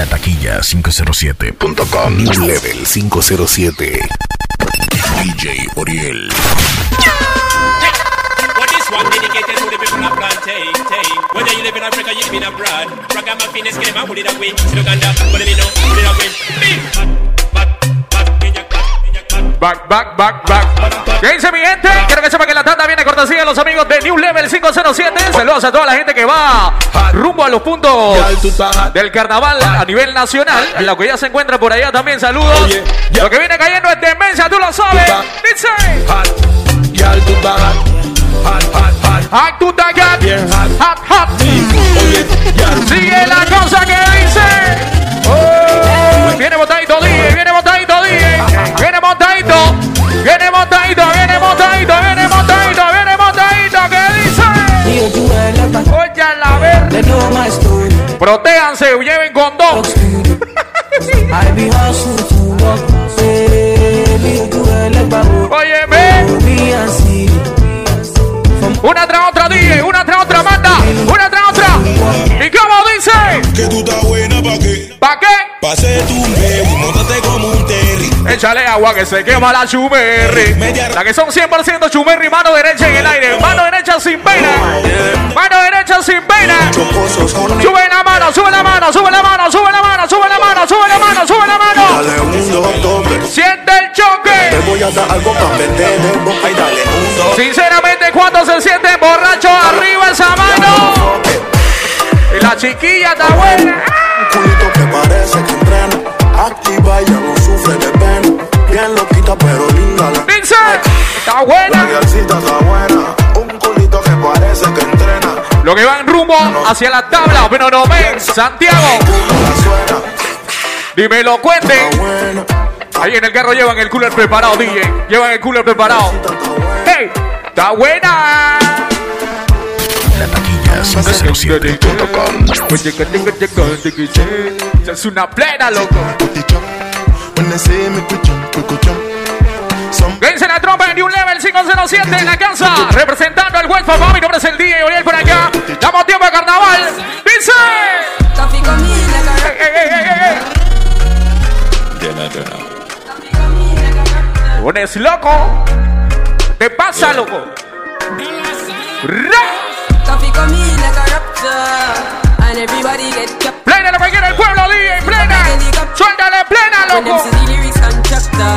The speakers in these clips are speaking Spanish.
La taquilla 507.com. New Level 507. DJ Oriel. One dedicated to the people of plantain, tain. Whether you live in Africa, you live in abroad. Ragamuffin is. Big, Back, back, back, back. ¿Qué dice mi gente? Quiero que sepa que la tanda viene cortesía de los amigos de New Level 507. Saludos a toda la gente que va rumbo a los puntos del carnaval a nivel nacional. Lo que ya se encuentra por allá también. Saludos. Lo que viene cayendo es demencia, tú lo sabes. Dice. Girl, tú hot, hot, hot, hot, Hot hot. Hot, hot. Sigue la cosa que dice. Oh, viene botadito DJ, viene botadito, viene botadito, viene botadito, viene botadito, viene botadito, ¿qué dice? Oye, a la ver, protéjanse, lleven condón. Oye, ve, una tras otra DJ, una tras otra manda, una tras otra. ¿Y cómo dice? Que tú estás buena pa' qué? ¿Pa' qué? Pase tu baby, montate como un terry. Échale agua que se quema la chumerri. La que son 100% chumerri, mano derecha en el aire. Mano derecha sin pena. Mano derecha sin pena. Sube la mano, sube la mano, sube la mano, sube la mano, sube la mano, sube la mano, sube la mano. Siente el Te choque. voy a dar algo para boca y dale. Sinceramente, cuando se siente borracho, arriba esa mano. Y la chiquilla está buena. Un culito que parece que entrena. Activa, ya está buena. guialcita está buena. Un culito que parece que entrena. Lo que van rumbo hacia la tabla, pero no ven. Santiago, dímelo, cuente. está buena. Ahí en el carro llevan el cooler preparado, DJ. Llevan el cooler preparado. ¡Hey! ¡Está buena! La taquilla 507.com. Es una plena, loco. When they say me jump, jump. Some 507 en la casa. Representando al West Papá. Mi nombre es el DJ Oriel por acá. Damos tiempo de carnaval. Dice. Ey. Pones loco. Te pasa, loco. Plena lo que quiere el pueblo, DJ. Plena. Suéltale plena, loco.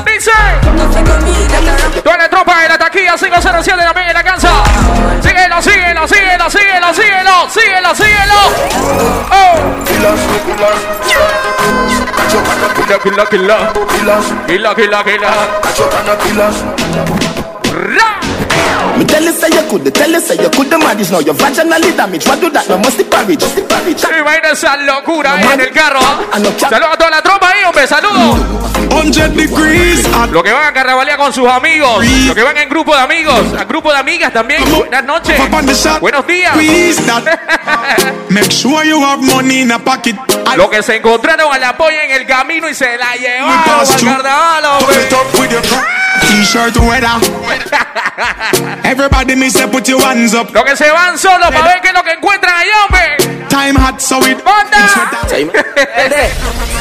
Dice. Toda la tropa de la taquilla 507 también en la casa. Síguelo, síguelo, síguelo, síguelo, síguelo, síguelo, síguelo. Oh. Killa, killa, killa. Killa, killa, killa. Ra. Me tell you say you could, tell you say you could the now. Your vaginally damaged. What do that? No must the parage. Must the parage. Imagina esa locura ahí en el carro. Saludos a toda la tropa ahí, hombre, saludos. 100 degrees. hot. Los que van a carnavalear con sus amigos. Los que van en grupo de amigos. A grupo de amigas también. Buenas noches. Buenos días. Make sure you have money in a pocket. I Los que se encontraron a la polla en el camino y se la llevaron pass al through. carnaval, hombre. T-shirt weather. Everybody me say put your hands up. Los que se van solos para ver qué es lo que encuentran allá, hombre. Time hot so it. ¡Banda!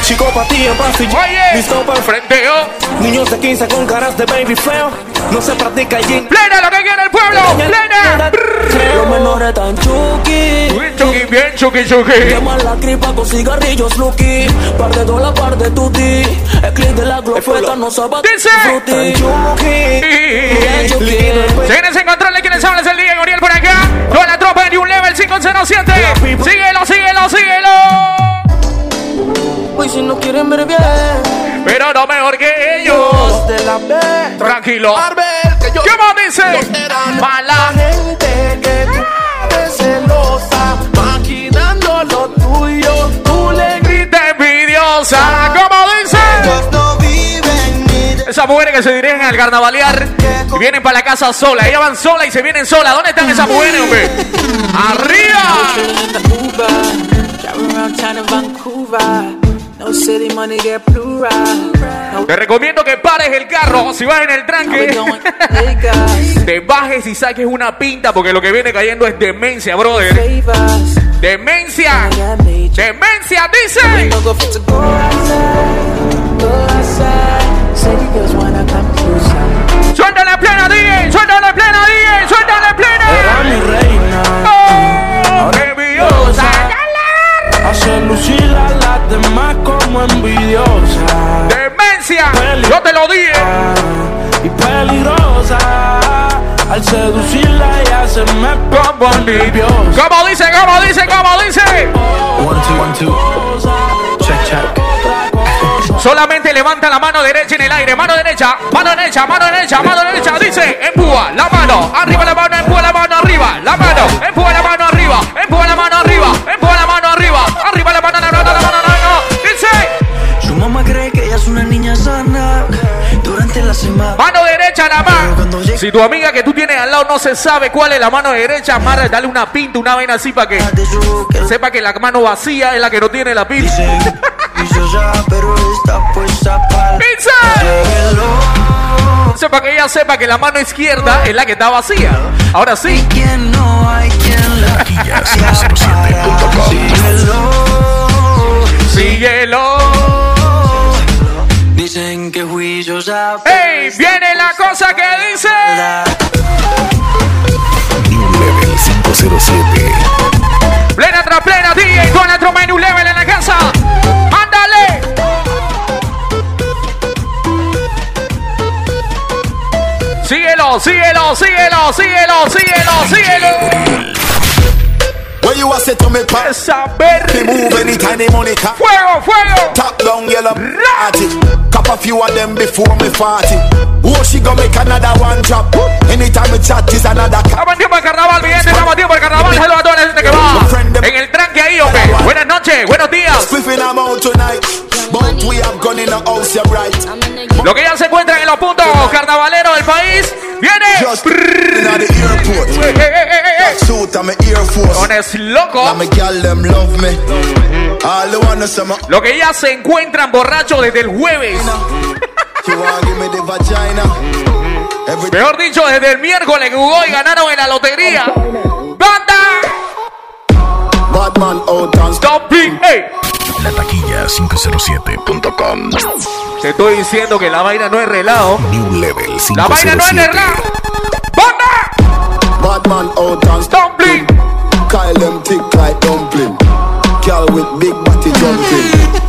Chico pa' ti en Oye, Listo pa' frenteo. Niños de 15 con caras de baby feo No se practica allí Plena lo que quiere el pueblo. Plena. Los menores tan chuki Bien chuki, bien chuki, chuki. Queman la gripa con cigarrillos Lucky Par de dólar, par de tutti El clip de la glofeta no sabe Dice. Señores, en control de quienes hablan es el día Gabriel por acá. Toda la tropa de un level 507. Síguelo, síguelo, síguelo. Hoy si no quieren ver bien Pero no mejor que ellos. Los de la B Tranquilo. Arbel, que yo ¿Qué más dice? Mala. gente que es celosa, maquinando lo tuyo. Tú le Grita envidiosa. ¿Cómo dice? Esas mujeres que se dirigen al carnavalear y vienen para la casa sola. Ellas van sola y se vienen sola. ¿Dónde están esas mujeres, hombre? ¡Arriba! Te recomiendo que pares el carro si vas en el tranque. Te bajes y saques una pinta porque lo que viene cayendo es demencia, brother. Demencia. Demencia, dice. Come closer. Suéltale plena, DJ. Suéltale plena, DJ. Suéltale Era plena. mi reina. Oh, envidiosa. Hace lucir a las demás como envidiosa. Demencia. Yo te lo dije. Y peligrosa. Al seducirla ella se me Como nerviosa. Como dice, como dice, como dice. One, two, one, two. Check, check. Solamente levanta la mano derecha en el aire. Mano derecha, mano derecha, mano derecha, mano derecha. Dice, empuja la mano. Arriba la mano, empuja la mano arriba. La mano, empuja la mano arriba. Empuja la mano arriba. Empuja la mano arriba. Arriba la mano, la mano, la mano, la mano. Dice, Su mamá cree que ella es una niña sana. Durante la semana. mano derecha nada más. Si tu amiga que tú tienes al lado no se sabe cuál es la mano derecha, Mara, dale una pinta, una vaina así para que que sepa que la mano vacía es la que no tiene la pinta. pero está puesta para Dice, Dice, para que ella sepa que la mano izquierda es la que está vacía. Ahora sí. quien no hay quien la Taquilla507.com. Síguelo. Dicen que juiciosa. ¡Ey! Viene la cosa que dice. New Level 507. Plena tras plena, DJ. Con nuestro menú level en la Síguelo, síguelo, síguelo, síguelo, síguelo, síguelo. Where you a say to me, pa? Esa ver. Me move anytime the money cap. Fuego, fuego. Top down yellow party. Cop a few of them before me party. Oh, she tiempo el carnaval, mi gente. Estamos tiempo el carnaval. Hello a toda la gente que va. En el tranque ahí, hombre. Buenas noches, buenos días. Lo que ya se encuentran en los puntos carnavaleros del país viene. Con loco. Lo que ya se encuentran borrachos desde el jueves. Mejor dicho, desde el miércoles que jugó y ganaron en la lotería. ¡Banda! bad man out and stop. Stop it, ey. La taquilla507.com. Te estoy diciendo que la vaina no es relajo. New Level La vaina no es 507. relajo. ¡Banda! Bad man out and stop. Dumpling. Kyle them thick like dumpling. Girl with big body jumping.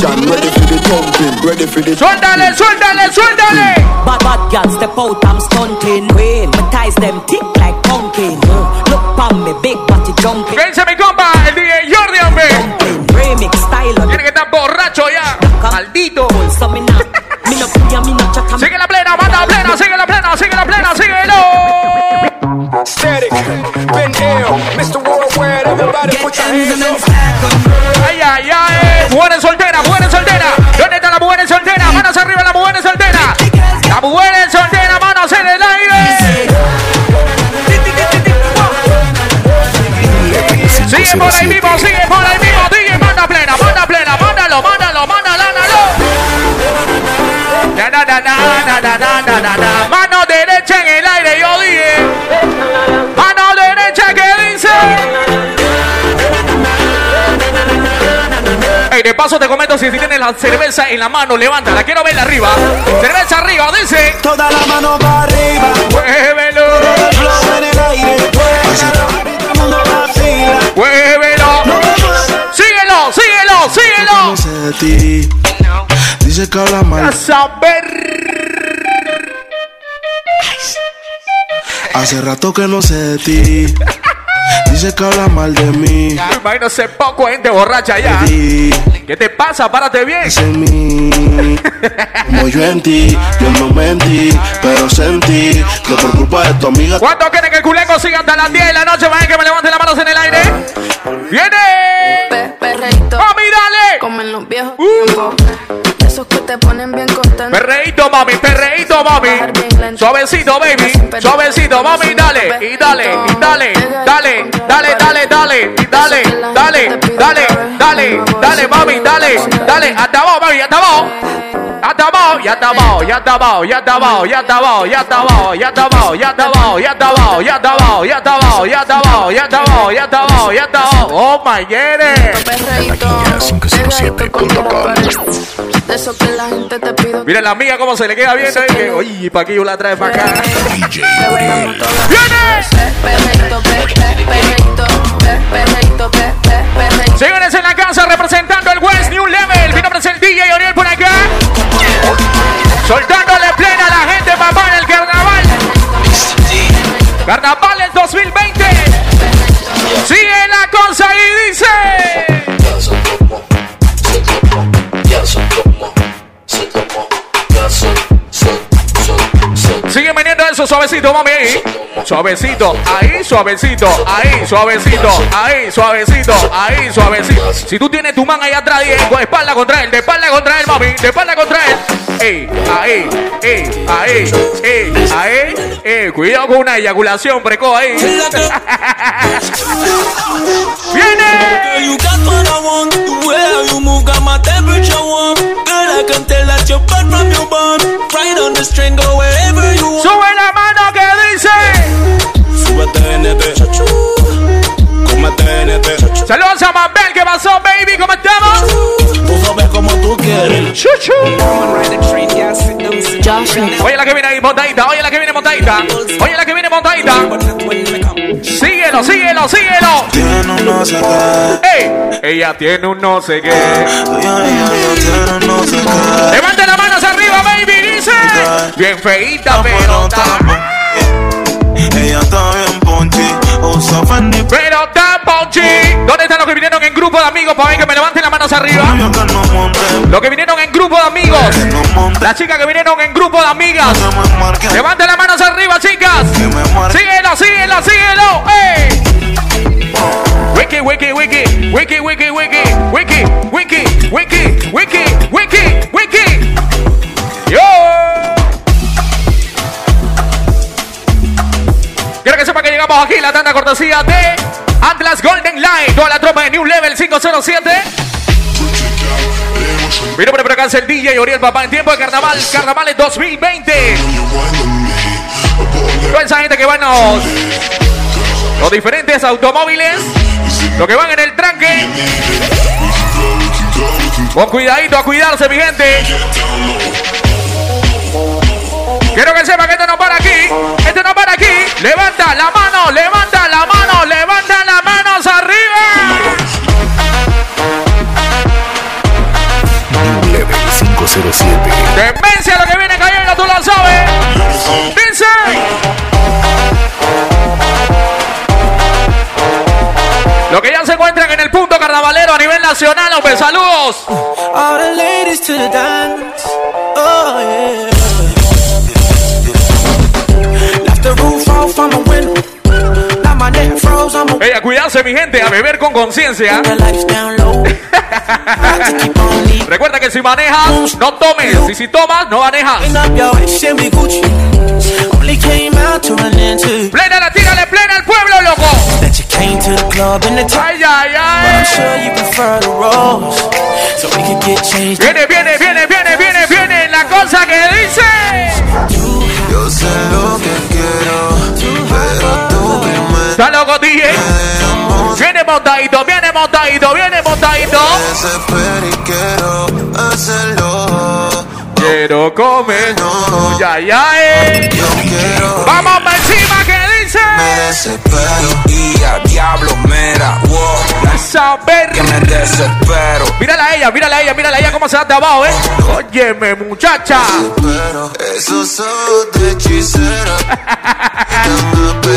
Action ready for the thumping. Ready for the ¡Suéltale, suéltale, suéltale! Bad bad girl step out, I'm stunting. Queen, my ties them thick like pumpkin. Look pon me, big body jumping. ¿Qué dice mi compa? El DJ Jordi, hombre. Remix style Tiene que estar borracho ya. Maldito. Sigue la plena, manda plena, sigue la plena, sigue la plena, síguelo. Static, been ill, Mr. Worldwide, everybody put your hands up. Ay, ay, ay. sigue por ahí mismo, sigue por ahí mismo. sigue. manda plena, manda plena, mándalo, mándalo, mándalo, mándalo. Mano derecha en el aire, yo dije. Mano derecha que dice. Ey, de paso te comento si tienes la cerveza en la mano, levántala, quiero verla arriba. Cerveza arriba, dice. Toda la mano para arriba. Muévelo. en el aire, Muévelo. Síguelo, síguelo, síguelo. No sé de ti. Dice que habla mal. A saber. Hace rato que no sé de ti. Dice que habla mal de mí. Me imagino ese poco gente borracha ya. ¿Qué te pasa? Párate bien. es en mí. Como yo en ti, yo no mentí, pero sentí que por culpa de tu amiga ¿Cuántos quieren que el culeco siga hasta las 10 de la noche? Vayan que me levanten las manos en el aire. ¡Viene! Pe- perreíto, ¡Mami, dale! como en los viejos Uh. Esos que te ponen bien contento. Perreíto, mami, perreíto, mami. Suavecito, baby. Suavecito, mami, dale. Y dale, y dale, dale, dale, dale, dale, y dale, dale, dale, dale, dale, mami, dale, dale. Hasta abajo, mami, hasta abajo. Ya estamos, ya ya estamos, ya ya estamos, ya ya estamos, ya ya estamos, ya estamos, ya estamos, ya estamos, ya estamos, ya estamos, ya estamos. Oh my god. Perreíto, pegadito contra la pared. De eso que la gente te pide. Mira la amiga cómo se le queda viendo. y que, Oye, ¿para qué yo la trae para acá? DJ ¡Viene! Perreíto, pe- pe- perreíto, pe- Señores en la casa representando el West New Level. Mi nombre es el DJ Oriel por acá. Soltándole plena a la gente, papá, en el carnaval. Carnaval el 2020. Sigue la cosa y dice. Sigue veniendo eso suavecito, mami. ahí. Suavecito, ahí, suavecito, ahí, suavecito, ahí, suavecito, ahí, suavecito. Si tú tienes tu man ahí atrás, Diego, espalda contra él, de espalda contra él, mami, de espalda contra él. Ey, ahí, ey, ahí, ey, ahí, ey. Cuidado con una eyaculación precoz ahí. ¡Viene! You dice! Súbete NT, chachu. Cómete NT, Saludos a Mabel, ¿qué pasó, baby? ¿Cómo estamos? Tú sabes como tú quieres. Chuchu. Oye la que viene ahí montadita, oye la que viene montadita, oye la que viene montadita. Síguelo, síguelo, síguelo. Tiene un no sé qué. ¡Ey! Ella tiene un no sé qué. Ella, ella, ella tiene un no sé qué. Levante las manos arriba, baby, dice. Bien feíta, pero. Ella está bien ponchi. Usa Fendi. Pero está ponchi. ¿Dónde están los que vinieron en grupo de amigos? Para ver que me levanten las manos arriba. Los que vinieron en grupo de amigos. Las chicas que vinieron en grupo de amigas. Levanten las manos arriba, chicas. Síguelo, síguelo, síguelo. ¡Ey! Wiki, wiki, wiki, wiki, wiki, wiki, wiki, wiki, wiki, wiki, wiki, wiki. Quiero que sepa que llegamos aquí la tanda cortesía de Atlas Golden Line, toda la tropa de New Level 507. Mi nombre por acá es el DJ Oriel Papá en tiempo de carnaval, carnavales 2020. Toda esa gente que va en los, los diferentes automóviles, los que van en el tranque. Con cuidadito a cuidarse, mi gente. Quiero que sepa que esto no para aquí. Esto no para aquí. Levanta la mano, levanta la mano, levanta las manos arriba. Level 507. Demencia lo que viene cayendo, tú lo sabes. Dice. Lo que ya se encuentran en el punto carnavalero a nivel nacional, hombre, saludos. All the ladies to the dance. Oh, yeah. Hey, a cuidarse mi gente, a beber con conciencia. Recuerda que si manejas, no tomes. Y si tomas, no manejas. Plena la tírale, plena al pueblo, loco. Ay, ay, ay. Viene, viene, viene, viene, viene, viene. La cosa que dice. Yo sé lo que quiero. Pero tú primero. Está loco, DJ. Viene montadito, viene montadito, viene montadito. Quiero hacerlo. Quiero comer. Ya, ya, eh. Yo quiero. Vamos encima que dice. Me desespero. Y a diablo, mira, wow, Saber. que me desespero. Mírala a ella, mírala a ella, mírala a ella cómo se da de abajo, eh. Óyeme, muchacha. Esos ojos de hechicera.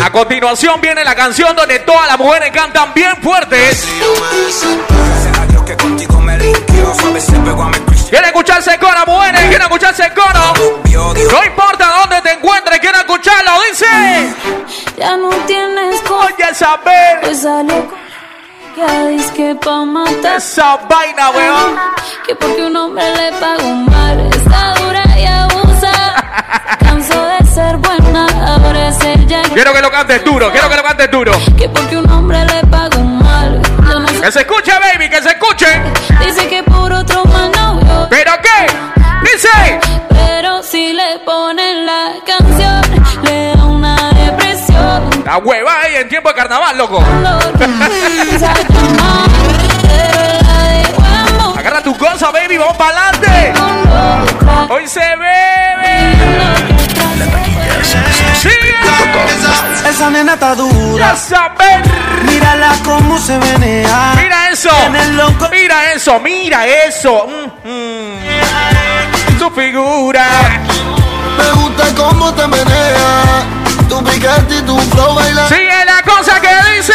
A continuación viene la canción donde todas las mujeres cantan bien fuertes. Yo me desespero. Será Dios que contigo me limpió. Suave se pegó a mi ¿Quieren escucharse coro, mujeres? ¿Quieren escucharse coro? No importa dónde te encuentres, quiero escucharlo, dice. Ya no tienes Oye, saber pues con que dice pa' matar. esa vaina, weón. Que porque un hombre le paga un mal, está dura y abusa. Canso de ser buena, ahora es ser ya. Quiero que lo cantes duro, quiero que lo cantes duro. Que porque un hombre le paga un mal, no sé. Que se escuche, baby, que se escuche. Dice que por otro ¿Pero qué? Dice. Pero si le ponen la canción, le da una depresión. La hueva ahí en tiempo de carnaval, loco. Agarra tu cosa, baby, vamos para adelante. Hoy se bebe. Esa, esa nena está dura. Mírala cómo se venea. Mira eso. Mira eso, mira eso. Su figura. Me gusta cómo te menea. Tu piquete y tu flow baila. Sigue la cosa que dice.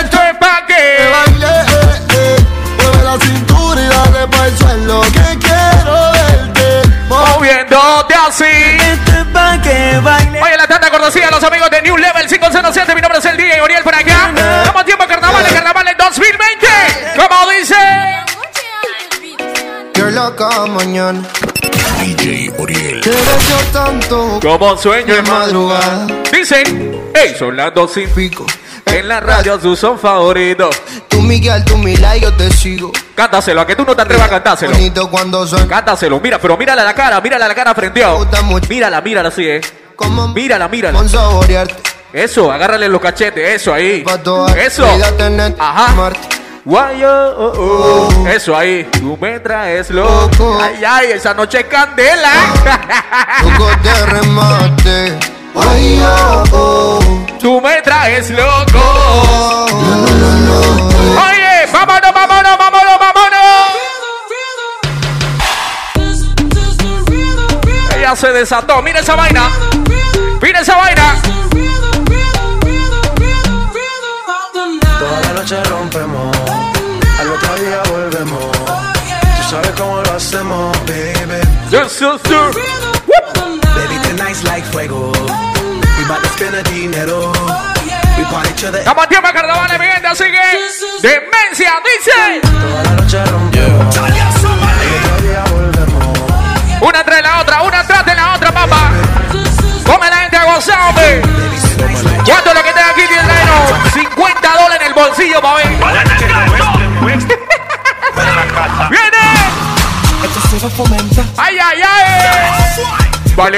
Esto es pa' Que que. baile, eh, eh. Mueve la cintura y dale pa' el suelo. Que quiero verte. Moviéndote así. Este es pa' que baile. Oye, la tanta cortesía a los amigos de New Level 507. Mi nombre es el DJ Oriel por acá. Estamos a tiempo de carnaval, de carnaval en 2020. Como dice. You're loca mañana. DJ Oriel. Te deseo tanto. Como sueño De en madrugada. Dicen, hey, son las dos sin Pico. En la radio sus son favoritos. Tú Miguel, tú Mila y yo te sigo. Cántaselo, a que tú no te atrevas a cantárselo. Bonito cuando son. Cántaselo, mira, pero mírala la cara, mírala la cara gusta mucho. Mírala, mírala así, eh. Como Mírala, mírala. Con saborearte. Eso, agárrale los cachetes, eso ahí. Eso. Ajá. Amarte. Guay, oh, oh, oh. Eso ahí. Tú me traes loco. Loco. Ay, ay, esa noche es candela. Loco de remate. Ay, oh, oh. Tú me traes loco. No, no, no. Oye, vámonos, vámonos, vámonos, vámonos. Ella se desató. Mira esa vaina. Mira esa vaina. Toda la noche rompemos. Volvemos. Tú sabes cómo lo hacemos, baby. Yes, yes, yes. Baby, tonight's like fuego. We bout to spend the dinero. We party to the Estamos tiempo de carnaval, mi gente, así que demencia, dice. Toda la noche rompemos. Una tras la otra, una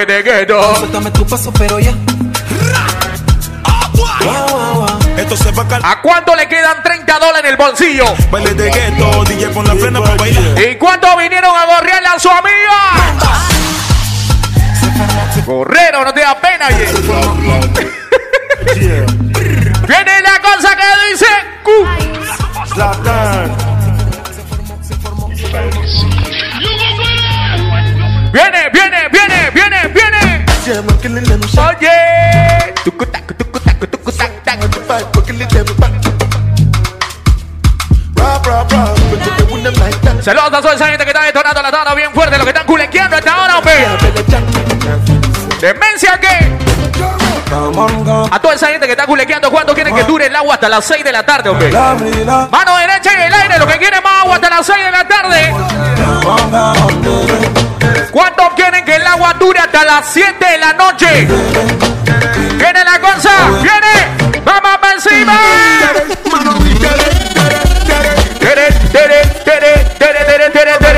de gueto. Suéltame tu paso, pero ya. Wow, wow, wow. Esto se va a cal... ¿A cuánto le quedan 30 dólares en el bolsillo? Baile de gueto, DJ con la frena para bailar. ¿Y cuánto vinieron a gorrearle a su amiga? Gorrero, no te da pena, oye. Viene la cosa que dice. Q. Viene, viene, viene, viene, viene. Oye. Tac. Saludos a toda esa gente que está detonando la tabla bien fuerte, los que están culequeando a esta hora, hombre. Demencia que. A toda esa gente que está culequeando, ¿cuánto quieren que dure el agua hasta las 6 de la tarde, hombre? Mano derecha en el aire, lo que quiere más agua hasta las 6 de la tarde. ¿Cuántos quieren que el agua dure hasta las 7 de la noche? Viene la cosa, viene. Vamos para encima. Tere, tere, tere, tere, tere, tere, tere. Suéltale,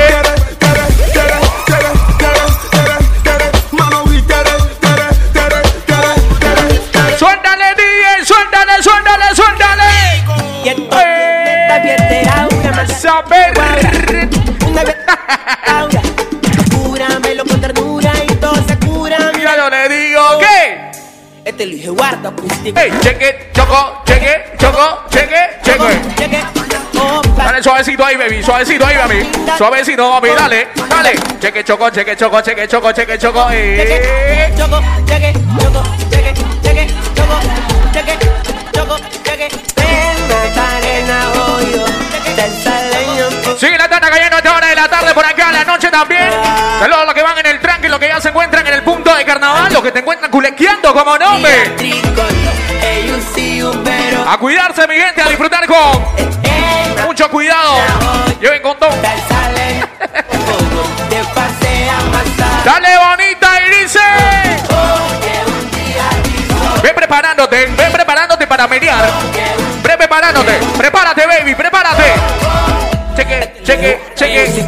Hey, check it, choco, cheque, choco, check it, check Dale suavecito ahí, baby, suavecito ahí, baby. Suavecito, baby, dale, dale. Cheque choco, cheque choco, cheque choco, cheque choco. Eh. Cheque choco, cheque choco, cheque, cheque choco, cheque choco, cheque. La tarde cayendo esta hora de la tarde por acá, a la noche también. Ah. Saludos a los que van en el tranque, los que ya se encuentran en el que te encuentran culequeando como nombre. A cuidarse, mi gente, a disfrutar con mucho cuidado. Lleven condón. Dale bonita y dice. Ven preparándote, ven preparándote para mediar. Ven preparándote, prepárate, baby, prepárate. Cheque, cheque, cheque.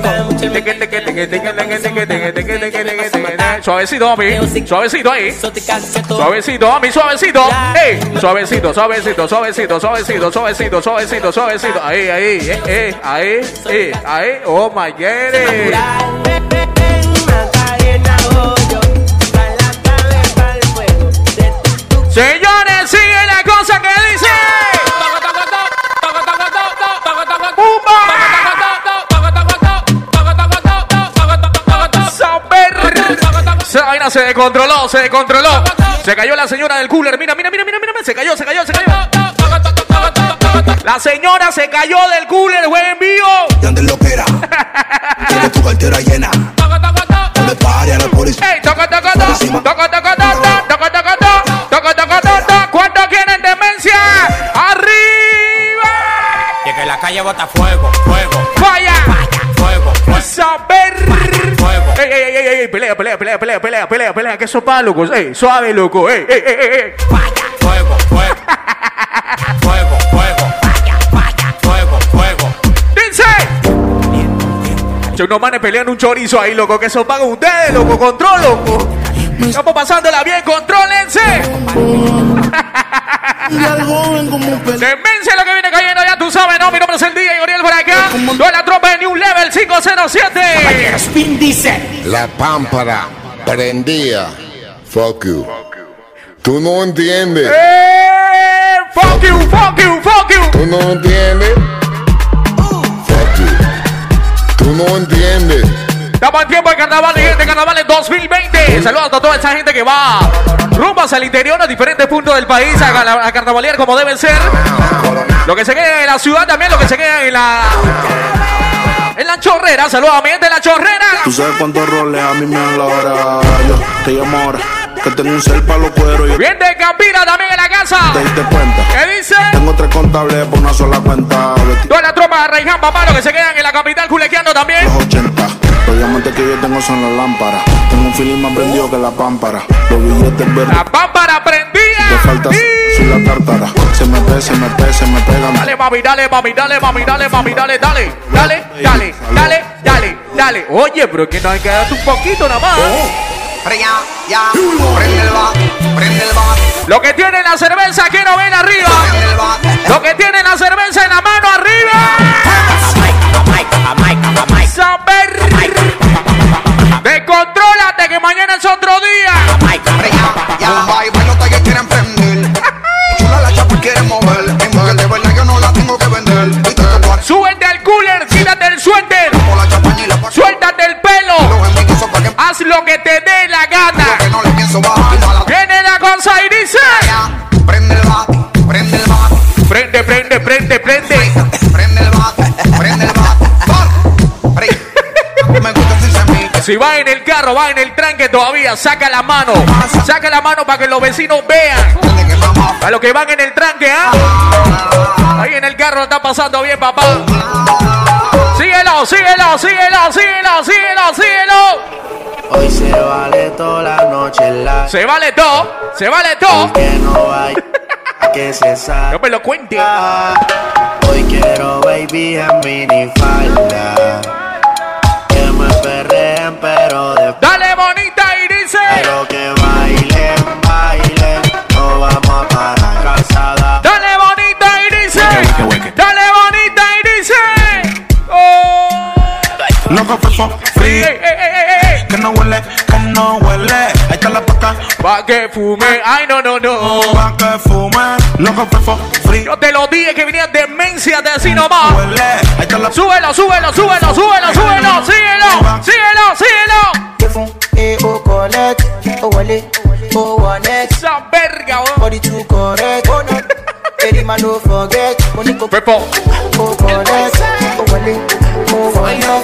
Suavecito, papi. Suavecito ahí. Suavecito, papi. Suavecito. Ey. Suavecito, suavecito, suavecito, suavecito, suavecito, suavecito, suavecito. Ahí, ahí, eh, eh ahí, eh, ahí. Oh my god. Señores, sigue la cosa que dice. se descontroló, se descontroló. Se cayó la señora del cooler. Mira, mira, mira, mira, mira. Se cayó, se cayó, se cayó. La señora se cayó del cooler, buen vivo. Y ande loquera. Tiene tu cartera llena. No pare a la policía. Ey, toca, toca, toca. Toca, toca, toca. Toca, toca, toca. Toca, toca, toca. ¿Cuántos quieren demencia? ¡Arriba! Y que la calle bota fuego, fuego. ¡Vaya! Pelea, pelea, pelea, pelea, pelea, pelea, pelea, que eso pa, locos. Ey, suave, loco. Ey, ey, ey, ey, ey. Fuego, fuego. Fuego, fuego. Fuego, fuego. Dice. Yo unos manes pelean un chorizo ahí, loco, que eso pagan ustedes, loco, control, loco. Estamos pasándola bien, contrólense. Demencia lo que viene cayendo, ya tú sabes, ¿no? Mi nombre es el DJ Oriel por acá. Toda la tropa de New Level 507. Spin dice. La pámpara prendía. Fuck you. Tú no entiendes. ¡Eh! Fuck you, fuck you, fuck you. Tú no entiendes. Fuck you. Tú no entiendes. Estamos en tiempo de carnaval, gente, carnaval 2020. Saludos a toda esa gente que va rumbo hacia el interior a diferentes puntos del país a, a, carnavalear como deben ser. Lo que se queda en la ciudad también, lo que se queda en la. En la chorrera, saludos a mi gente de la chorrera. Tú sabes cuántos roles a mí me dan la. Yo te llamo ahora. Que tengo un cel para los cueros. Y Bien de Campina también en la casa. te diste cuenta. ¿Qué dice? Tengo tres contables por una sola cuenta. Los Toda la tropa de Reiján, papá, los que se quedan en la capital culequeando también. 80. Los diamantes que yo tengo son las lámparas. Tengo un feeling más prendido que la pámpara. Los billetes verdes. La pámpara prendida. Te falta soy la tártara. Se me pega, se me pega, se me pega. Dale, mami, dale, mami, dale, mami, dale, mami, dale, dale, dale, dale, dale, dale, dale. Oye, pero que nos hay que dar un poquito nada más. Prende ya, prende el bat, prende el bat, Lo que tiene la cerveza, quiero ver arriba. Lo que tiene la cerveza en la mano arriba. Saber. Descontrólate que mañana es otro día. Prende ya, ya, bye, bye, los talleres quieren prender. Chula la chapa quiere mover, en mujer de verdad yo no la tengo que vender. Y tú te pones Súbete al cooler, quítate el suéter. Haz lo que te dé la gana. que no le pienso bajar. Y mala Viene la cosa y dice. ya, prende el bat, prende el bat, Prende, prende, prende, prende. prende el bat, prende el bat. Bat, prende. Me gusta si va en el carro, va en el tranque todavía, saca la mano. Saca la mano para que los vecinos vean. A los que van en el tranque, ¿ah? Ahí en el carro está pasando bien, papá. Síguelo, síguelo, síguelo, síguelo, síguelo. Hoy se vale toda la noche la Se vale todo, se vale todo. que no vaya a que se salga. No me lo cuente. Hoy quiero baby en minifalda. Que me perreen pero de Dale bonita y dice. Quiero que bailen, bailen. No vamos a parar calzada. Dale bonita y dice. Dale bonita y dice. Oh. Loco, fefo, no huele, que no huele. Ahí está la paca. Pa' que fume. Ay, no, no, no. Pa' que fume. Loco, fefo, free. Yo te lo dije que venía demencia de así nomás. Huele. Ahí está la Súbelo, súbelo, súbelo, súbelo, súbelo. Síguelo, síguelo, síguelo. Que fun, eh, oh, collect. Oh, wale, oh, one next. Esa verga, weón. Body too correct. Oh, no. Any man don't forget. Pepo, oh, collect. Oh, oh, next.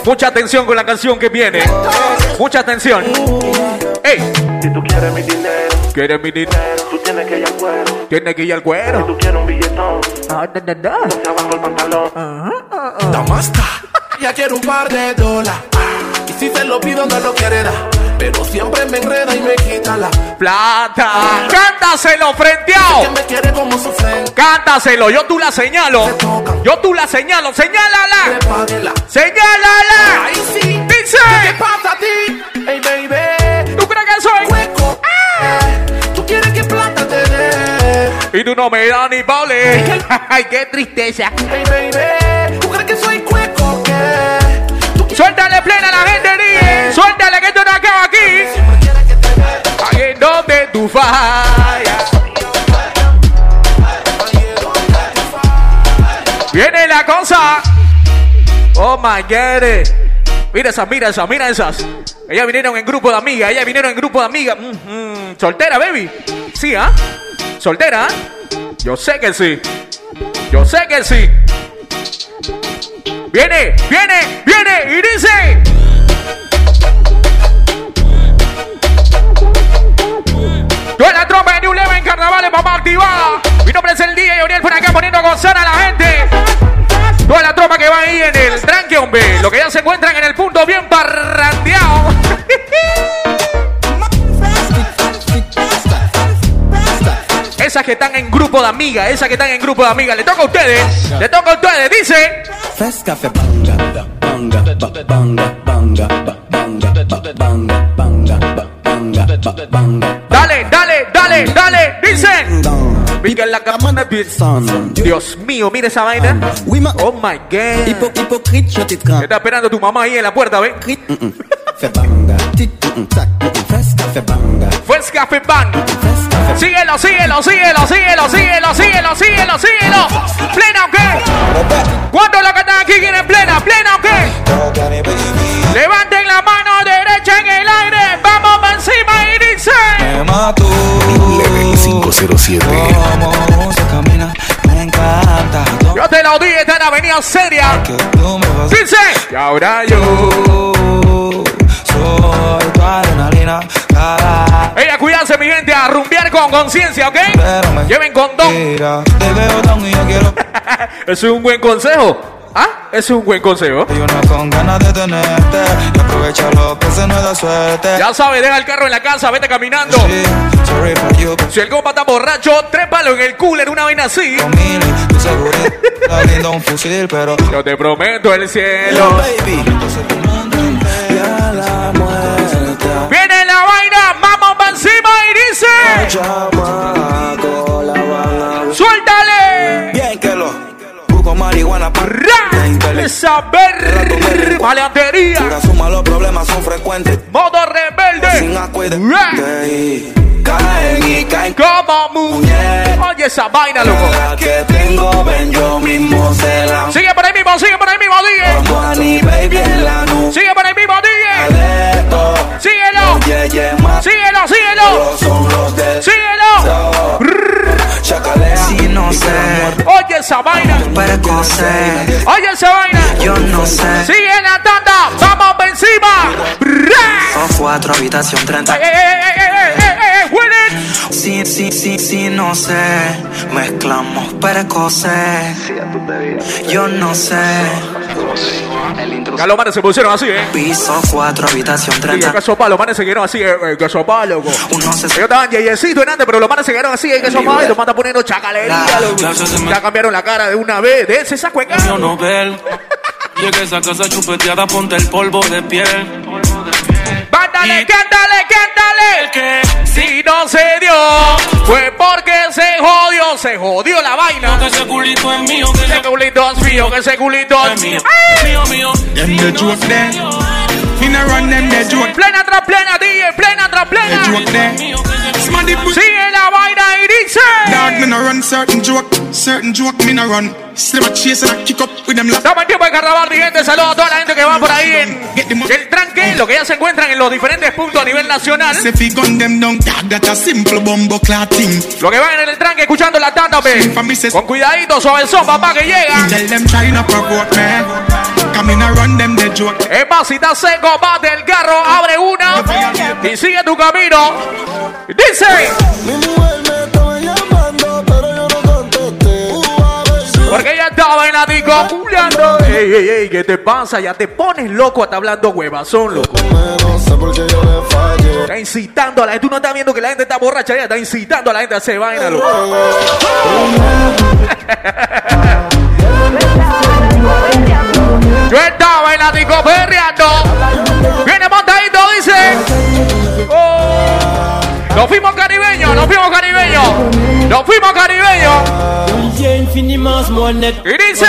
Mucha atención con la canción que viene. Mucha atención. Ey, Si tú quieres mi dinero, ¿quieres mi dinero? tú tienes que ir al cuero. Tiene que ir al cuero. Tú quieres un billetón, Ah, da, da, da. te abajo el pantalón. Damasta, ya quiero un par de dólares. Y si se lo pido, no lo quiere dar. Pero siempre me enreda y me quita la plata. Cántaselo, frenteado. Que me. Cántaselo, yo tú la señalo. Yo tú la señalo, señálala. Señálala. Ahí sí. Dice. ¿Qué pasa a ti? Hey, baby. ¿Tú crees que soy? Hueco. Ah. Eh, tú quieres que plata te dé. Y tú no me das ni vale. Ay, qué tristeza. Hey, baby. ¿Tú crees que soy cueco? ¿Qué? Suéltale plena la gente, eh. Suéltale. Tú fallas. Viene la cosa. Oh my god. Mira esas, mira esas, mira esas. Ellas vinieron en grupo de amigas, ellas vinieron en grupo de amigas. Mm, mm. Soltera, baby. Sí, ¿ah? Soltera, ¿ah? Yo sé que sí. Yo sé que sí. Viene, viene, viene y dice. Toda la tropa de New Level en carnavales, papá activada. Mi nombre es el día y Oriel por acá poniendo a gozar a la gente. Toda la tropa que va ahí en el tranque, hombre. Lo que ya se encuentran en el punto bien parrandeado. Esas que están en grupo de amigas, esas que están en grupo de amigas. Le toca a ustedes, le toca a ustedes. Dice. Dale, dale, dale, dale. Dicen. Venga en la cama de Wilson. Dios mío, mira esa vaina. Oh my god. T'étreins. Está esperando tu mamá ahí en la puerta, tic, mm, mm, tac, mm, café banga. Síguelo, síguelo, síguelo, síguelo, síguelo, síguelo, síguelo, síguelo. ¿Plena o qué? ¿Cuántos los que están aquí quieren plena? ¿Plena o qué? Levanten Level 507. Cómo se camina, me encanta. Yo te lo dije, está en Avenida Seria. Dice. Y ahora yo. Soy tu adrenalina, cada Ella, cuídense, mi gente, a rumbear con conciencia, ¿ok? Lleven condón. Te veo tan y yo quiero. Eso es un buen consejo. Es un buen consejo. Hay una con ganas de tenerte y aprovecha lo que se nos da suerte. Ya sabes, deja el carro en la casa, vete caminando. Sorry for you, Si el compa está borracho, trépalo en el cooler, una vaina así. mili, un fusil, pero. Yo te prometo el cielo. baby. Viene la vaina, vamos para encima y dice. Maleantería. Pura suma, los problemas son frecuentes. Modo Sin rebelde. acuerdo. Ra. Caen y caen. Como muñeca. Oye esa vaina, loco. La que tengo, ven yo mismo se la. Sigue por ahí mismo, sigue por ahí mismo, DJ. Money, baby, en la nube. Sigue por ahí mismo, de todo. Síguelo. Síguelo, síguelo. Síguelo. Si no sé. Oye esa vaina. Oye esa vaina. Yo no sé. Sigue la tanda. Vamos por encima. Son cuatro, habitación 30. ¡Ey, ey, ey, ey, ey, ey, ey, ey! ¡Win it! Sí, sí, sí, sí, no sé. Mezclamos precoce. Yo no sé. Ya los manes se pusieron así, ¿eh? Piso 4, habitación Sí, que 30. caso palo, los manes se quedaron así, eh, eh, que sopa, loco. Uno se Ellos estaban yeyecito en antes, pero los manes se quedaron así, eh, que sopa, y los manes poniendo chacalería, loco. Ya cambiaron la cara de una vez, de ese saco de cara. Nobel. Llegué a esa casa chupeteada, ponte el polvo de piel. ¡Cántale, cántale, cántale! Que Si no se dio, fue porque se jodió, se jodió la vaina. que ese culito es mío, que Ese culito es mío, que ese culito es mío. mío. Mío. Plena tras plena, DJ, plena tras The plena. Sigue la vaina y dice. Dog, me no run certain joke. Certain joke me no run. Estamos en tiempo de carnaval, mi gente. Saludos a toda la gente que va por ahí en el tranque, lo que ya se encuentran en los diferentes puntos a nivel nacional. Lo que van en el tranque escuchando la tanda, pe. Con cuidadito, suavezón, papá, que llega. Es está seco, bate el carro, abre una y sigue tu camino. Dice. Porque ella estaba en la disco culiando. Ey, ey, ey, ¿qué te pasa? Ya te pones loco hasta hablando huevazón, loco. Está incitando a la gente. Tú no estás viendo que la gente está borracha. Ella está incitando a la gente a hacer vaina, loco. Yo estaba en la disco perreando. Viene montadito, dice. Oh. Nos fuimos caribeños, nos fuimos caribeños. Nos fuimos caribeños. Et dice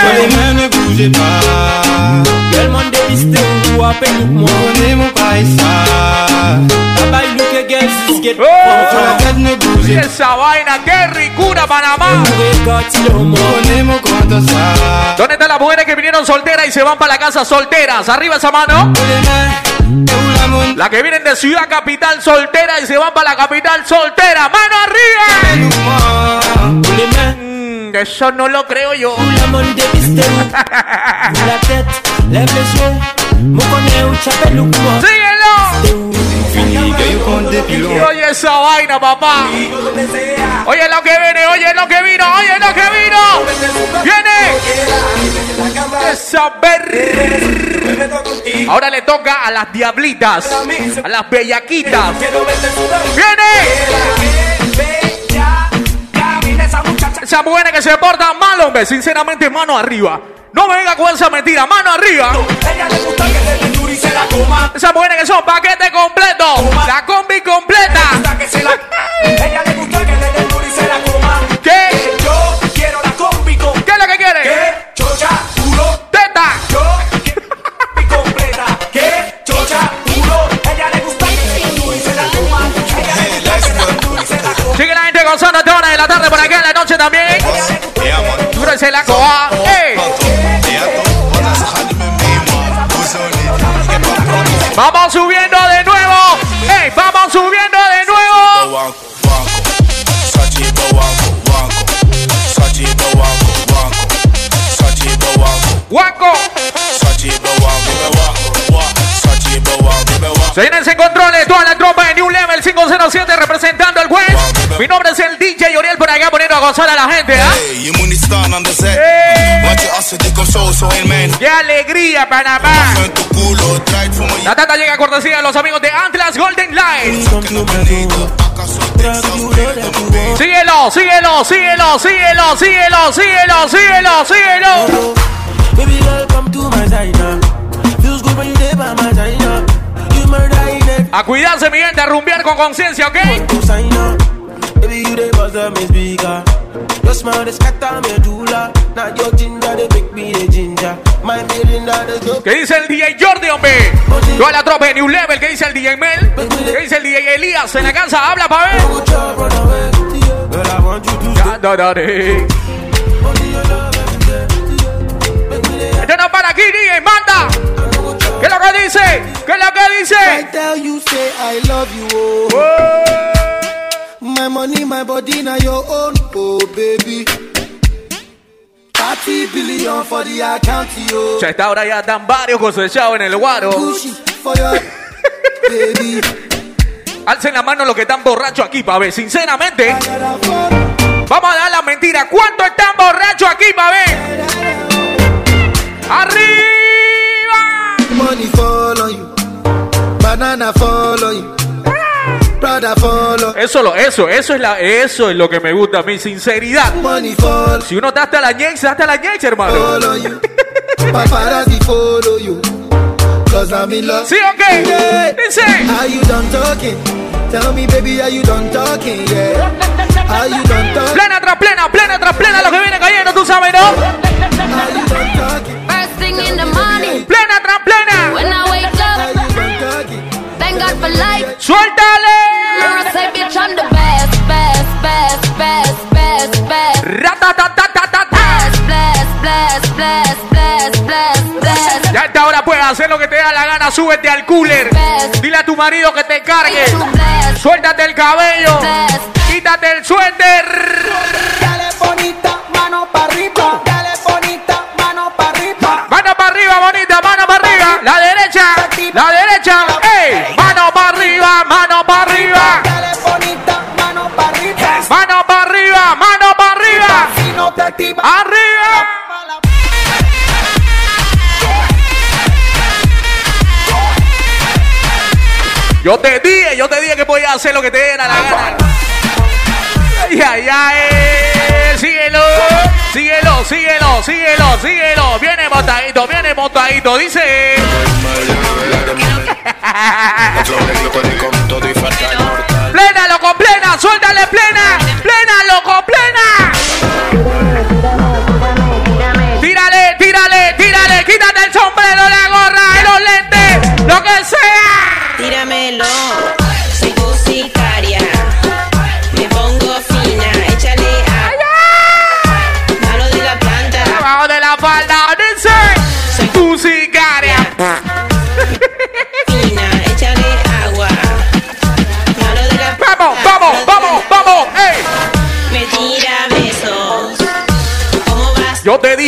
ne esa vaina, qué ricura Panamá. ¿Dónde están las mujeres que vinieron solteras y se van para la casa solteras? Arriba esa mano. La que vienen de Ciudad Capital soltera y se van para la capital soltera. ¡Mano arriba! Mm, eso no lo creo yo. ¡Síguelo! Oye esa vaina, papá. Oye lo que viene, oye lo que vino, oye lo que vino. Viene. Esa ver. Ahora le toca a las diablitas, a las bellaquitas. Viene. Esa mujer que se porta mal, hombre, sinceramente, mano arriba. No me venga con esa mentira, mano arriba. Esa mujer que son paquete Vamos subiendo de nuevo. ¡Ey! Vamos subiendo de nuevo. Guaco. Señores en controles, toda la tropa de New Level 507 representando al juez. Mi nombre es el DJ Oriel por acá poniendo a gozar a la gente, ¿ah? Hey. Mijn. ¡Qué alegría, Panamá! La tanda llega a cortesía de los amigos de Atlas Golden Light. Síguelo, síguelo, síguelo, síguelo, síguelo, síguelo, síguelo, síguelo. Baby girl, come to my side now. Feels good when you there by my side now. You murder in it. A cuidarse, mi gente, a rumbear con conciencia, ¿ok? to sign up. Baby, you the boss of me speaker. Your smile is scatter me doula. Now your ginger they make ¿Qué dice el DJ Jordi, hombre? Toda la tropa de New Level, ¿qué dice el DJ Mel? ¿Qué dice el DJ Elías? En la casa, habla pa' ver. Esto no para aquí, DJ, manda. ¿Qué es lo que dice? ¿Qué es lo que dice? I tell you, say I love you, oh. My money, my body, now your own, oh baby. 30 billion for the account, yo. Ya está ahora ya están varios cosechados en el guaro. Alcen la mano los que están borrachos aquí, pa' ver. Sinceramente, vamos a dar la mentira. ¿Cuántos están borrachos aquí, pa' ver? ¡Arriba! Money fall on you. Banana fall on you. Eso, lo, eso, eso es la, eso es lo que me gusta a mí, sinceridad. Money fall, Si uno está hasta la ñex, hasta la ñex, hermano. fall on you. Paparazzi follow you. Cause I'm in love. ¿Sí o qué? Yeah. Dice. Are you done talking? Tell me, baby, are you done talking? Yeah. Are you done talking? Plena tras plena, plena tras plena, lo que viene cayendo, tú sabes, ¿no? Are you done talking? First thing in the morning, Plena tras plena. when I wake up, thank God for life. ¡Suéltale! Ya a esta hora puedes hacer lo que te da la gana, súbete al cooler. Dile a tu marido que te cargue. Suéltate el cabello. Quítate el suéter. Montadito. Dice.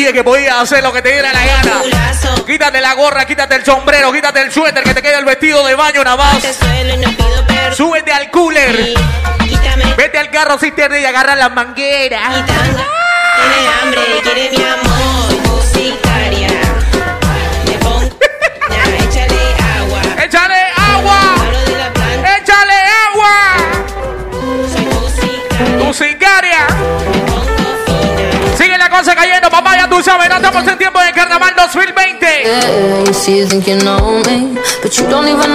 Dije que podías hacer lo que te diera la gana. Quítate la gorra, quítate el sombrero, quítate el suéter, que te quede el vestido de baño nada más. Súbete al cooler. Vete al carro cisterna y agarra las mangueras. Tiene hambre, quiere mi amor.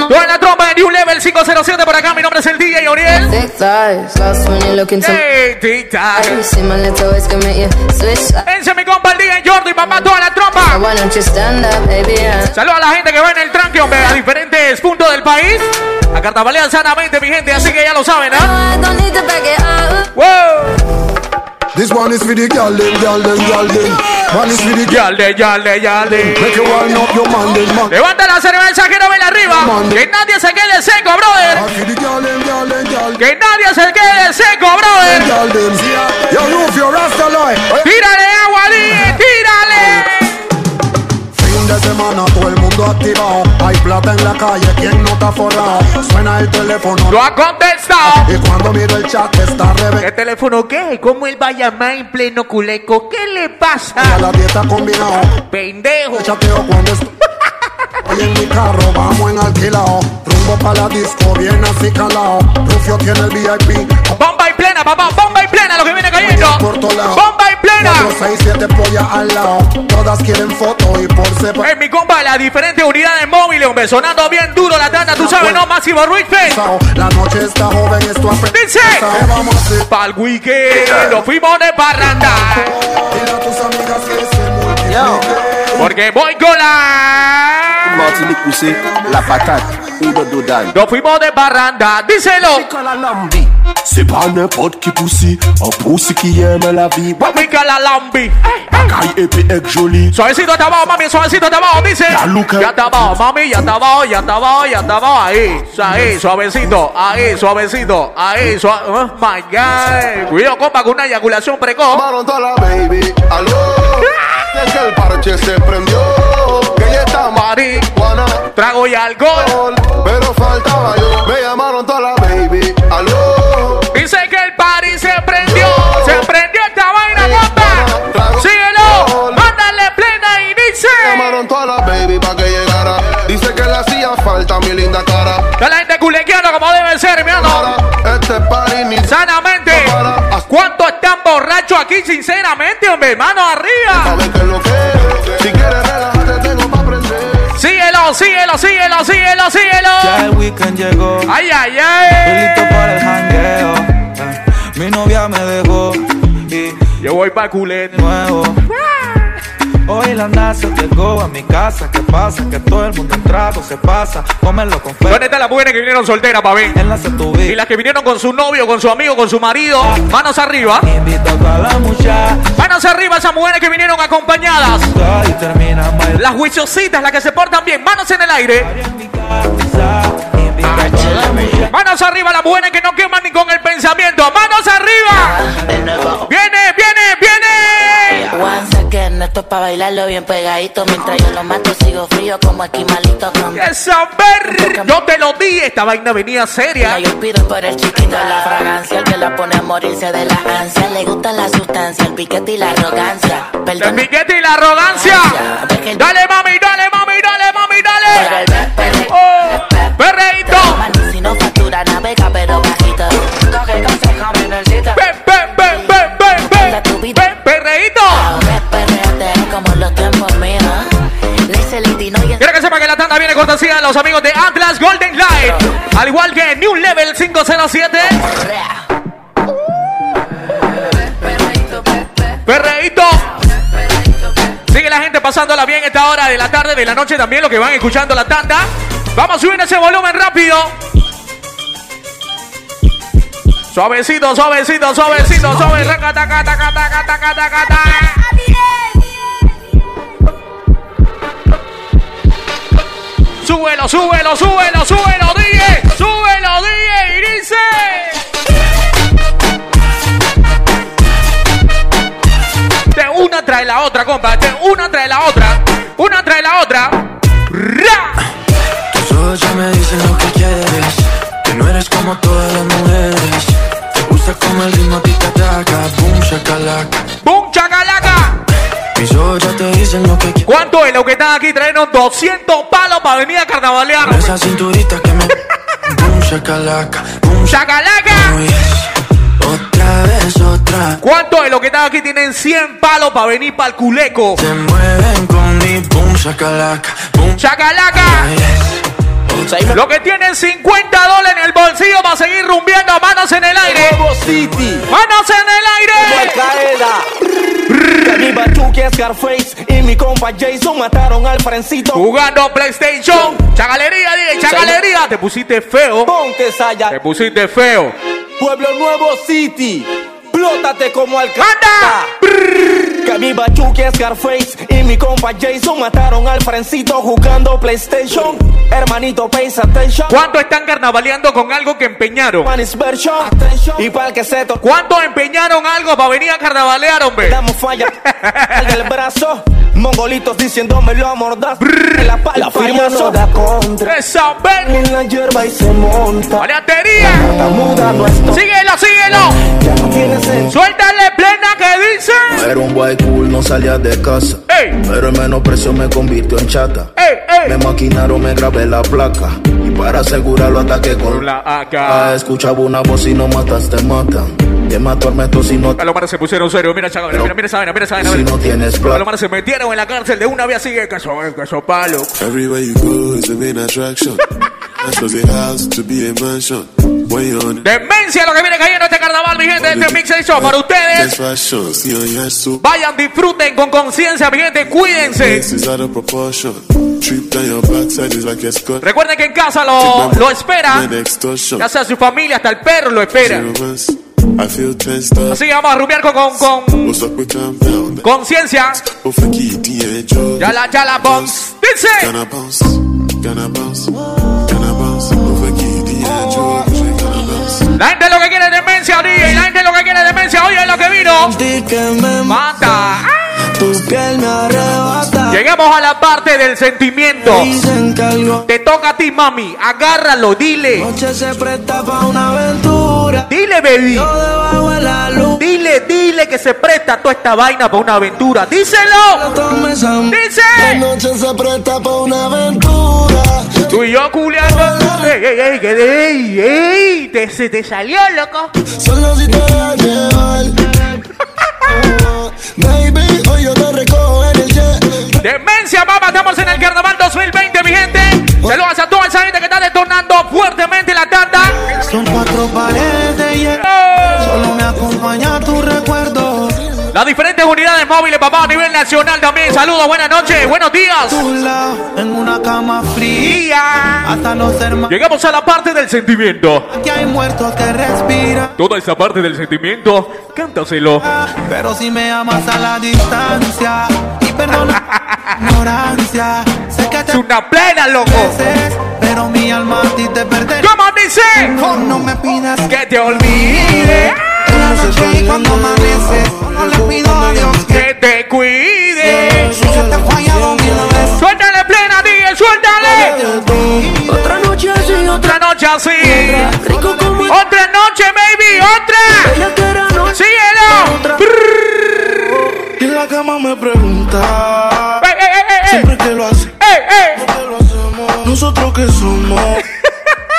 Toda la trompa de New Level 507 por acá, mi nombre es el DJ Oriel. Hey, tic tac. Vence mi compa el DJ Jordi, papá, toda la trompa. why don't you stand up, baby? And Saludos a la gente que va en el tranque, hombre, a diferentes puntos del país. A carnavalean sanamente, mi gente, así que ya lo saben, ¿ah? Up. ¡Wow! This one is for the girl, them, girl, them, girl, them. The girl. Make you wind up your man, them, man. Levanta la cerveza que no ven arriba. Que nadie se quede seco, brother. One for the girl, them, girl, them, girl, them. Que nadie se quede seco, brother. Girl, them. Yo, roof your rasta line. Tírale agua, DJ, tírale. Fin de semana, todo el activado. Hay plata en la calle, ¿quién no está forrado? Suena el teléfono. Lo ha contestado. Y cuando miro el chat, está ¿Qué reventado. teléfono qué? ¿Cómo él va a llamar en pleno culeco? ¿Qué le A pasa? la dieta combinado. Pendejo. Chateo cuando estoy. Hoy en mi carro vamos en alquilado. Rumbo para la disco, bien así calado. Rufio tiene el VIP. Bomba y plena, papá, bomba y plena lo que viene cayendo. Bomba y plena. 4, 6, 7 pollas al lado. Todas quieren foto y por separado. Es mi compa, las diferentes unidades móviles, hombre, sonando bien duro la tanda, tú sabes, ¿no? Máximo Ruizfe. La noche está joven, esto aprende. Dice, ¿Qué vamos a hacer? pa'l weekend, nos fuimos de parranda. Dile a tus amigas que se multipliquen. Porque voy con la... Martinique poussé, la patate, ou de dodane. Nos fuimos de parranda, díselo. C'est pas n'importe qui poussi, un poussi qui aime la vie. Mica la lambi. Caille épée avec joli. Suavecito hasta abajo, mami. Ya está abajo, mami, ya está abajo, ya está abajo, ya está abajo. Ahí, ahí, suavecito, ahí, suavecito, ahí, suave. Oh my God. Cuidado, compa, con una eyaculación precoz. Llamaron toda la baby, aló. Es que el parche se prendió. Que ella está Mari, marihuana. trago y alcohol. Pero faltaba yo. Me llamaron toda la baby, se prendió. Se prendió esta vaina, compa. Síguelo. Mándale plena y dice. Llamaron toda la baby pa' que llegara. Dice que le hacía falta mi linda cara. Que la gente culequeando como debe ser, mi hermano. Para este party ni Sanamente. ¿Cuántos están borrachos aquí, sinceramente, hombre? Mano arriba. Si quieres relajarte, tengo pa' prender. Síguelo, síguelo, síguelo, síguelo, síguelo. Ya el weekend llegó. Ay, ay, Estoy ay. listo para el. Mi novia me dejó y Yo voy pa' culete. nuevo. Hoy la NASA llegó a mi casa. ¿Qué pasa? Que todo el mundo en trago se pasa. Cómelo con fe. ¿Dónde están las mujeres que vinieron solteras, pa' ver? Y las que vinieron con su novio, con su amigo, con su marido. Manos arriba. Invito a toda la muchacha Manos arriba esas mujeres que vinieron acompañadas. Las juiciositas, las que se portan bien. Manos en el aire. Manos arriba las mujeres que no queman ni con el pensamiento. Manos arriba. Viene, viene, viene. Once again, esto es para bailarlo bien pegadito. Mientras yo lo mato, sigo frío como esquimalito con Que saber. Yo te lo dije, esta vaina venía seria. Yo pido por el chiquito la fragancia, el que la pone a morirse de la ansia. Le gusta la sustancia, el piquete y la arrogancia. El piquete y la arrogancia. Dale, mami, dale, mami, dale, mami, dale. Oh, perreíto. Si no factura, navega, pero bajito. Coge consejo, minercita. Ven, ven, ven, ven, ven, ven. Ven, perreíto. Como los tiempos míos. Quiero que sepa que la tanda viene cortesía de los amigos de Atlas Golden Light. Al igual que New Level 507. Perreíto. Sigue la gente pasándola bien esta hora de la tarde, de la noche también, los que van escuchando la tanda. Vamos a subir ese volumen rápido. Suavecito, suavecito, suavecito, suave. Súbelo, súbelo, súbelo, súbelo, DJ. Súbelo, DJ. Y dice. De una trae la otra, compa. De una trae la otra. Una trae la otra. Ya me dicen lo que quieres. Que no eres como todas las mujeres. Te gusta como el ritmo a ti te ataca. Boom, shakalaka. ¡Bum, chacalaca! Mis ojos ya te dicen lo que quieres. ¿Cuánto es lo que están aquí trayendo 200 palos para venir a carnavalear? Esa cinturita que me. Boom, shakalaka. Boom, ¡Chacalaca! Oh, yes. Otra vez, otra. ¿Cuánto es lo que están aquí tienen 100 palos para venir para el culeco? Se mueven con mi boom, shakalaka. Boom, oh, yes. Lo que tienen 50 dólares en el bolsillo para seguir rumbeando manos en el aire. Nuevo City. ¡Manos en el aire! Bachuki, Scarface y mi compa Jason mataron al Frencito. Jugando PlayStation. Chagalería, DJ, chagalería. Te pusiste feo. Ponte Saya. Te pusiste feo. Pueblo Nuevo City. Plótate como al ¡Anda! Que mi Bachuki, Scarface y mi compa Jason mataron al Frencito jugando PlayStation. Hermanito, pay attention. ¿Cuánto están carnavaleando con algo que empeñaron? Version. Y para el que se to- ¿Cuánto empeñaron algo para venir a carnavalear, hombre? Damos falla al del brazo. Mongolitos diciéndome lo amordaz. La, firma no da contra. ¡Esa ven! En la hierba y se monta. ¡Aleatería! La muda no es to- ¡Síguelo, síguelo! Ya no tiene ¡Suéltale plena que dice! Era un boy cool, no salía de casa. ¡Ey! Pero el menosprecio me convirtió en chata. ¡Ey, Me ey! maquinaron, me grabé la placa. Y para asegurarlo ataqué con La Ah, acá. escuchaba una voz y no matas, te matan. Te mato tormento si no, A los manes se pusieron serio. Mira, chaval, mira, mira esa vaina, mira esa vaina. si no tienes A los plata. manes se metieron en la cárcel de una vez así que caso, caso palo. Everywhere you go is the main attraction. Demencia lo que viene cayendo este carnaval, mi gente. Este mix hecho para best ustedes. Vayan, disfruten con conciencia, mi gente. Cuídense. Recuerden que en casa lo, lo espera. Ya sea su familia, hasta el perro lo espera. Así que vamos a rumbear con, con, conciencia. Oh. Ya la, ya la bombs. Dice. La gente lo que quiere es demencia, DJ. La gente lo que quiere es demencia. Oye, lo que vino. Mata. Tu piel me arrebata. Llegamos a la parte del sentimiento. Te toca a ti, mami. Agárralo, dile. noche se presta pa' una aventura. Dile, baby. Dile, dile que se presta toda esta vaina para una aventura. Díselo. Dice. noche se presta pa' una aventura. Tú y yo culeando. Ey, ey, ey, ey, ey. Te, se te salió, loco. Solo si te dejas llevar. Oh, Baby, hoy yo te recojo en el. Estamos en el carnaval 2020, mi gente. Saludos a toda esa gente que está detonando fuertemente la tanda. Son cuatro paredes de hierro. Solo me acompaña tu recuerdo. Las diferentes unidades móviles, papá, a nivel nacional también. Saludos, buenas noches, buenos días. En una cama fría. Hasta los hermanos Llegamos a la parte del sentimiento. que hay muertos que respiran. Toda esa parte del sentimiento, cántaselo. Pero si me amas a la distancia y perdona ignorancia, sé que te Es una plena, loco. mereces, pero mi alma a ti te pertenece. ¿Cómo dice? No me pidas Que te olvide, en la noche y cuando amanece, no le pido a Dios que que te cuide. si yo te he fallado mil veces. Suéltale plena, DJ, suéltale. Otra noche así, otra noche así. rico como Otra noche, baby, otra. Síguelo. Y en la cama me pregunta que somos,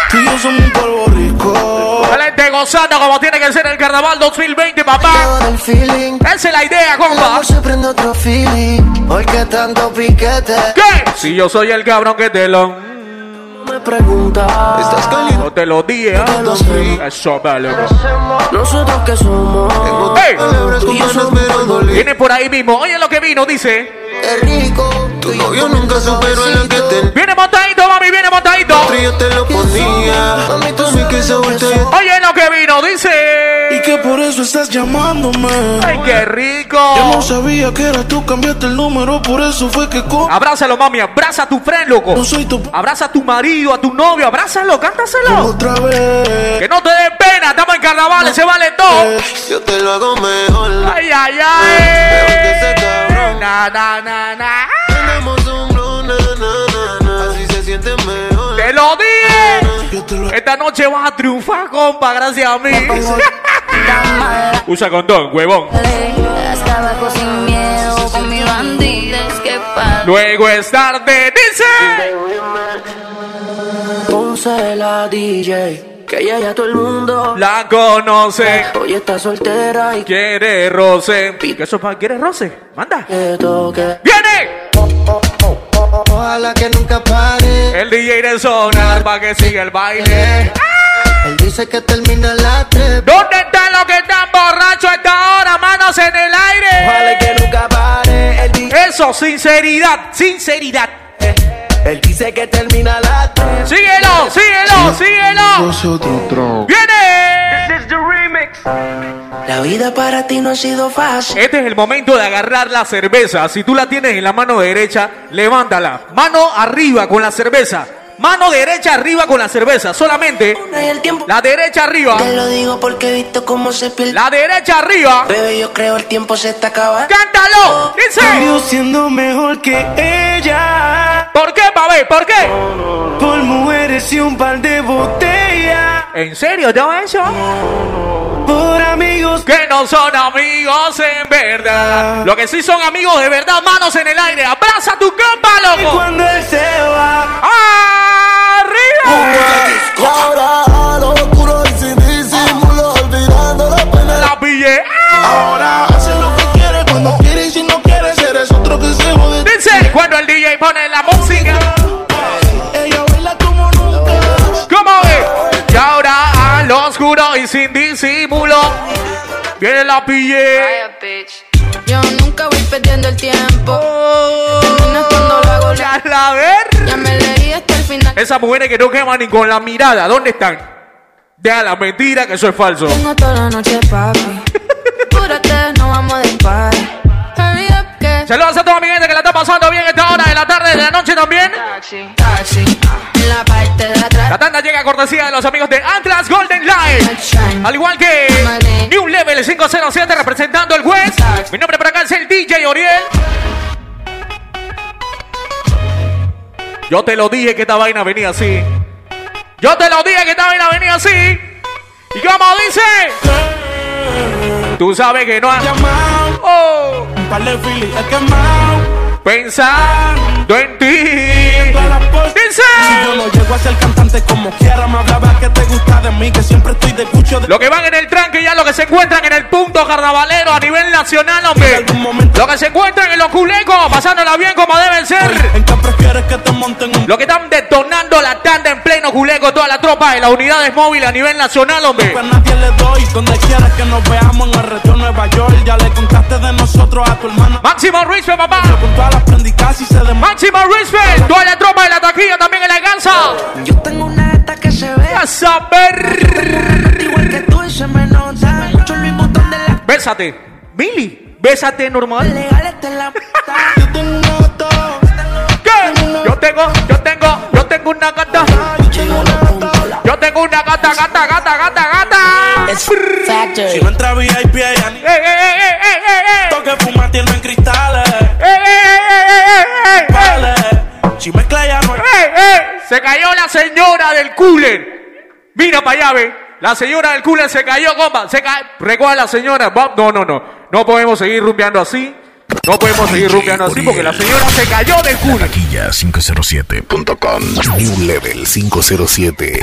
tú y yo somos un polvo rico. La gente gozando como tiene que ser el carnaval 2020, papá. el. Esa es la idea, compa. se prende otro feeling. Porque tanto piquete. ¿Qué? Si yo soy el cabrón que te lo. Me pregunta. Estás caliente. No te lo dije, ¿eh? Sé. Eso, vale. Nosotros que somos. Ey. Tú y yo somos Viene por ahí mismo. Oye lo que vino, dice. Es rico. Tu novio nunca superó la que te eso estás llamándome. Ay, qué rico. Yo no sabía que era tú, cambiaste el número, por eso fue que co. Abrázalo, mami, abraza a tu friend, loco. No soy tu. Abraza a tu marido, a tu novio, abrázalo, cántaselo. Otra vez. Que no te dé pena, estamos en carnaval, se vale todo. Yo te lo hago mejor. Ay, ay, Mejor que ese ay. cabrón. Na, na, na, na. Tenemos un Esta noche vas a triunfar, compa, gracias a mí. Usa condón, huevón. Sin miedo con mi que. Luego es tarde, dice. Ponce la DJ, que ella ya todo el mundo La conoce. hoy está soltera y Quiere roce. ¿Qué eso para quiere roce? Manda. que toque. ¡Viene! Ojalá que nunca pare. El DJ de sonar para que siga el baile. Él dice que termina a las tres. ¿Dónde están los que están borrachos a esta hora? Manos en el Ojalá aire. que nunca pare. Eso, sinceridad, sinceridad. Él dice que termina a las tres. Síguelo, síguelo, síguelo. Nosotros. ¡Viene! La vida para ti no ha sido fácil. Este es el momento de agarrar la cerveza. Si tú la tienes en la mano derecha, levántala. Mano arriba con la cerveza. Mano derecha arriba con la cerveza. Solamente No la derecha arriba. Te lo digo porque he visto cómo se pierde. La derecha arriba. Bebé, yo creo el tiempo se está acabando. ¡Cántalo! Dice. Yo siendo mejor que ella. ¿Por qué, pavé? ¿Por qué? Por mujeres y un par de botellas. ¿En serio todo eso? Por amigos. Que no son amigos en verdad. Lo que sí son amigos de verdad, manos en el aire. Abraza tu compa, Y loco. cuando él se va. ¡Arriba! Y ahora a lo oscuro y sin disimulo, olvidando la pena. La pillé. Ahora hace lo que quiere cuando quiere y si no quiere eres otro que se jode. Dice cuando el DJ pone la música. Y sin disimulo. Viene la pillé. Yo nunca voy perdiendo el tiempo. Terminas cuando lo hago Ya la ver. Ya me leí hasta el final. Esas mujeres que no queman ni con la mirada, ¿dónde están? Deja la mentira que eso es falso. Tengo toda la noche, papi. Apúrate, no vamos de party. Saludos a toda mi gente que la está pasando bien esta hora de la tarde, de la noche también. Taxi, taxi. En la parte de atrás. La tanda llega a cortesía de los amigos de Atlas Golden Light. Al igual que New Level 507 representando el West. Mi nombre por acá es el DJ Oriel. Yo te lo dije que esta vaina venía así. Yo te lo dije que esta vaina venía así. Y como dice, tú sabes que no hay oh, Un par de filis he quemado. pensando en ti. Si yo no llego a ser cantante como quiera, me hablaba que te gusta de mí, que siempre estoy de cucho de Lo que van en el tranque ya lo que se encuentran en el punto carnavalero a nivel nacional, hombre. momento. Lo que se encuentran en los culecos, pasándola bien como deben ser. ¿En qué prefieres que te monten un Lo que están detonando la tanda en pleno culeco, toda la tropa de las unidades móviles a nivel nacional, hombre. a nadie le doy? Donde quieras que nos veamos en el reto Nueva York, ya le contaste de nosotros a tu hermana. Máximo respect, papá. Máximo respect. Toda la tropa de la taquilla también en la ganza. Yo tengo una esta que se ve. A saber. Igual que tú y se me nota. Mucho Luis Butón de la Bésate. Billy, bésate normal. legal está en la Yo tengo una gata, ¿Qué? Yo tengo, yo tengo, yo tengo una gata. Yo tengo una gata, gata, gata, gata, gata. Factory. Si no entra VIP, ella ni ¡Eh, eh, eh, eh, eh, eh, eh! toque fuma tiene en cristales. ¡Eh, eh, eh, eh, eh, eh, eh! Vale. Si mezcla ya no ¡Eh, eh! Se cayó la señora del cooler. Mira para allá, ve. La señora del cooler se cayó, compa. Se cayó. Recoge a la señora. No, no, no. No podemos seguir rumbeando así. No podemos seguir rumbeando así porque la señora se cayó del cooler. Taquilla507.com New Level 507.